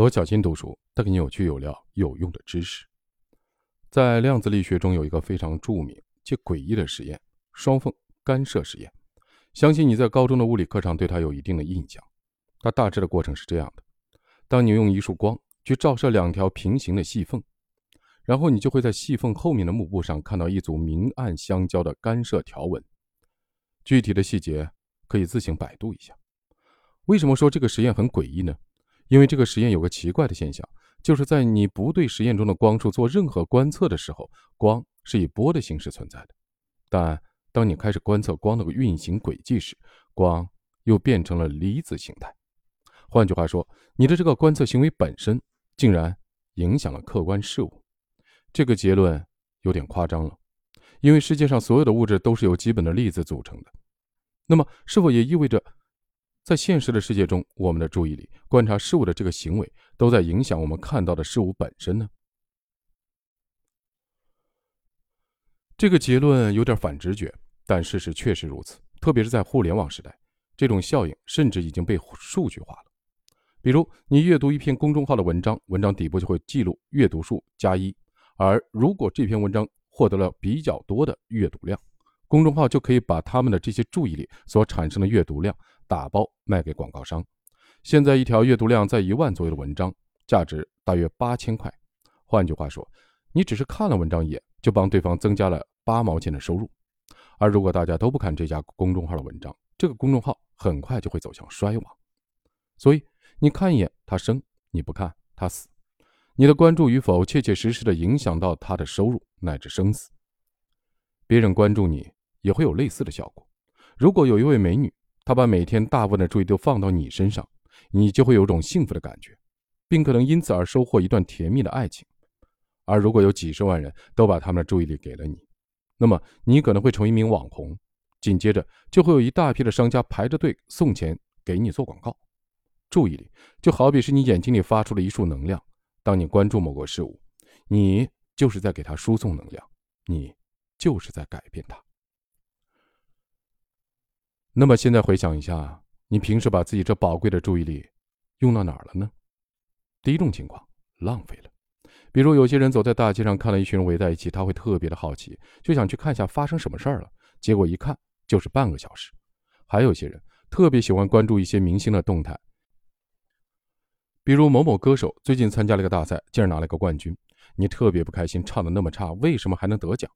罗小新读书带给你有趣、有料、有用的知识。在量子力学中有一个非常著名且诡异的实验——双缝干涉实验。相信你在高中的物理课上对它有一定的印象。它大致的过程是这样的：当你用一束光去照射两条平行的细缝，然后你就会在细缝后面的幕布上看到一组明暗相交的干涉条纹。具体的细节可以自行百度一下。为什么说这个实验很诡异呢？因为这个实验有个奇怪的现象，就是在你不对实验中的光束做任何观测的时候，光是以波的形式存在的；但当你开始观测光的运行轨迹时，光又变成了离子形态。换句话说，你的这个观测行为本身竟然影响了客观事物。这个结论有点夸张了，因为世界上所有的物质都是由基本的粒子组成的。那么，是否也意味着？在现实的世界中，我们的注意力、观察事物的这个行为，都在影响我们看到的事物本身呢？这个结论有点反直觉，但事实确实如此。特别是在互联网时代，这种效应甚至已经被数据化了。比如，你阅读一篇公众号的文章，文章底部就会记录阅读数加一，而如果这篇文章获得了比较多的阅读量，公众号就可以把他们的这些注意力所产生的阅读量。打包卖给广告商。现在一条阅读量在一万左右的文章，价值大约八千块。换句话说，你只是看了文章一眼，就帮对方增加了八毛钱的收入。而如果大家都不看这家公众号的文章，这个公众号很快就会走向衰亡。所以，你看一眼他生，你不看他死。你的关注与否，切切实实的影响到他的收入乃至生死。别人关注你，也会有类似的效果。如果有一位美女。他把每天大部分的注意力都放到你身上，你就会有种幸福的感觉，并可能因此而收获一段甜蜜的爱情。而如果有几十万人都把他们的注意力给了你，那么你可能会成为一名网红，紧接着就会有一大批的商家排着队送钱给你做广告。注意力就好比是你眼睛里发出了一束能量，当你关注某个事物，你就是在给它输送能量，你就是在改变它。那么现在回想一下，你平时把自己这宝贵的注意力用到哪儿了呢？第一种情况，浪费了。比如有些人走在大街上，看了一群人围在一起，他会特别的好奇，就想去看一下发生什么事儿了。结果一看就是半个小时。还有些人特别喜欢关注一些明星的动态，比如某某歌手最近参加了一个大赛，竟然拿了个冠军，你特别不开心，唱的那么差，为什么还能得奖？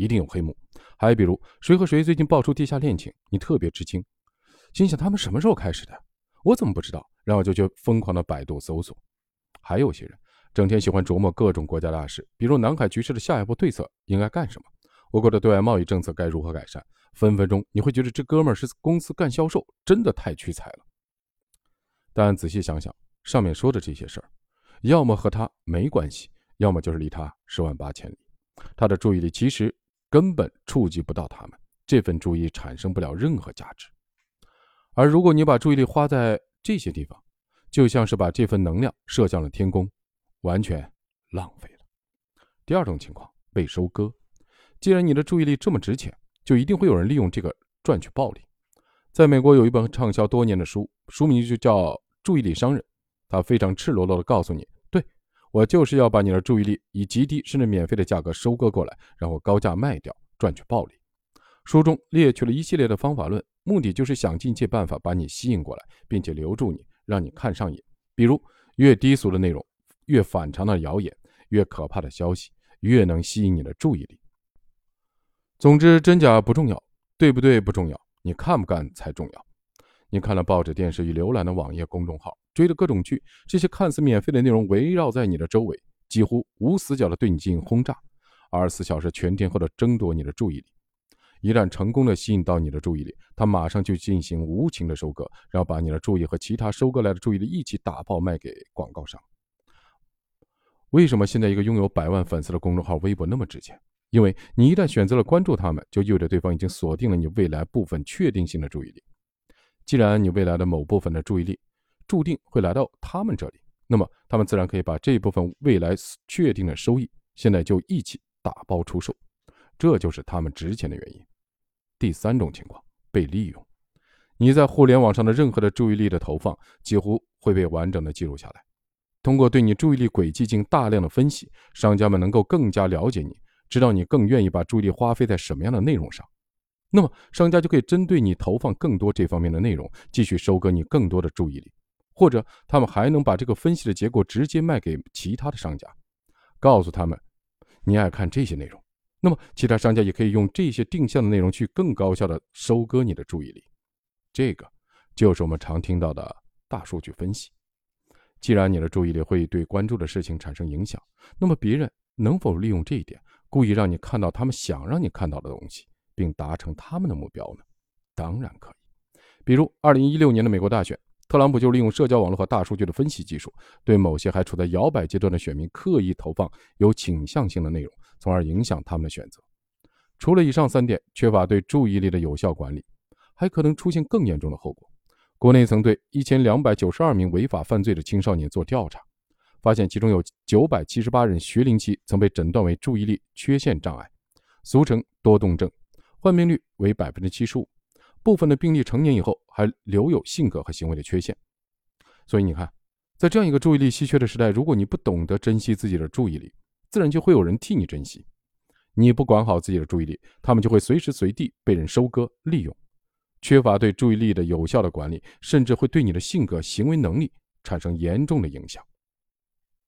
一定有黑幕，还比如谁和谁最近爆出地下恋情，你特别吃惊，心想他们什么时候开始的？我怎么不知道？然后就去疯狂的百度搜索。还有些人整天喜欢琢磨各种国家大事，比如南海局势的下一步对策应该干什么，我国的对外贸易政策该如何改善，分分钟你会觉得这哥们儿是公司干销售，真的太屈才了。但仔细想想，上面说的这些事儿，要么和他没关系，要么就是离他十万八千里，他的注意力其实。根本触及不到他们，这份注意产生不了任何价值。而如果你把注意力花在这些地方，就像是把这份能量射向了天空，完全浪费了。第二种情况被收割。既然你的注意力这么值钱，就一定会有人利用这个赚取暴利。在美国有一本畅销多年的书，书名就叫《注意力商人》，他非常赤裸裸地告诉你。我就是要把你的注意力以极低甚至免费的价格收割过来，然后高价卖掉，赚取暴利。书中列举了一系列的方法论，目的就是想尽一切办法把你吸引过来，并且留住你，让你看上瘾。比如，越低俗的内容，越反常的谣言，越可怕的消息，越能吸引你的注意力。总之，真假不重要，对不对不重要，你看不看才重要。你看了报纸、电视与浏览的网页、公众号。追着各种剧，这些看似免费的内容围绕在你的周围，几乎无死角的对你进行轰炸，二十四小时全天候的争夺你的注意力。一旦成功的吸引到你的注意力，他马上就进行无情的收割，然后把你的注意和其他收割来的注意力一起打爆卖给广告商。为什么现在一个拥有百万粉丝的公众号微博那么值钱？因为你一旦选择了关注他们，就意味着对方已经锁定了你未来部分确定性的注意力。既然你未来的某部分的注意力，注定会来到他们这里，那么他们自然可以把这部分未来确定的收益，现在就一起打包出售，这就是他们值钱的原因。第三种情况，被利用，你在互联网上的任何的注意力的投放，几乎会被完整的记录下来。通过对你注意力轨迹进行大量的分析，商家们能够更加了解你，知道你更愿意把注意力花费在什么样的内容上。那么，商家就可以针对你投放更多这方面的内容，继续收割你更多的注意力。或者，他们还能把这个分析的结果直接卖给其他的商家，告诉他们你爱看这些内容。那么，其他商家也可以用这些定向的内容去更高效的收割你的注意力。这个就是我们常听到的大数据分析。既然你的注意力会对关注的事情产生影响，那么别人能否利用这一点，故意让你看到他们想让你看到的东西，并达成他们的目标呢？当然可以。比如，二零一六年的美国大选，特朗普就利用社交网络和大数据的分析技术，对某些还处在摇摆阶段的选民刻意投放有倾向性的内容，从而影响他们的选择。除了以上三点，缺乏对注意力的有效管理，还可能出现更严重的后果。国内曾对一千两百九十二名违法犯罪的青少年做调查，发现其中有九百七十八人学龄期曾被诊断为注意力缺陷障碍，俗称多动症，患病率为百分之七十五。部分的病例成年以后还留有性格和行为的缺陷。所以你看，在这样一个注意力稀缺的时代，如果你不懂得珍惜自己的注意力，自然就会有人替你珍惜。你不管好自己的注意力，他们就会随时随地被人收割利用。缺乏对注意力的有效的管理，甚至会对你的性格、行为能力产生严重的影响。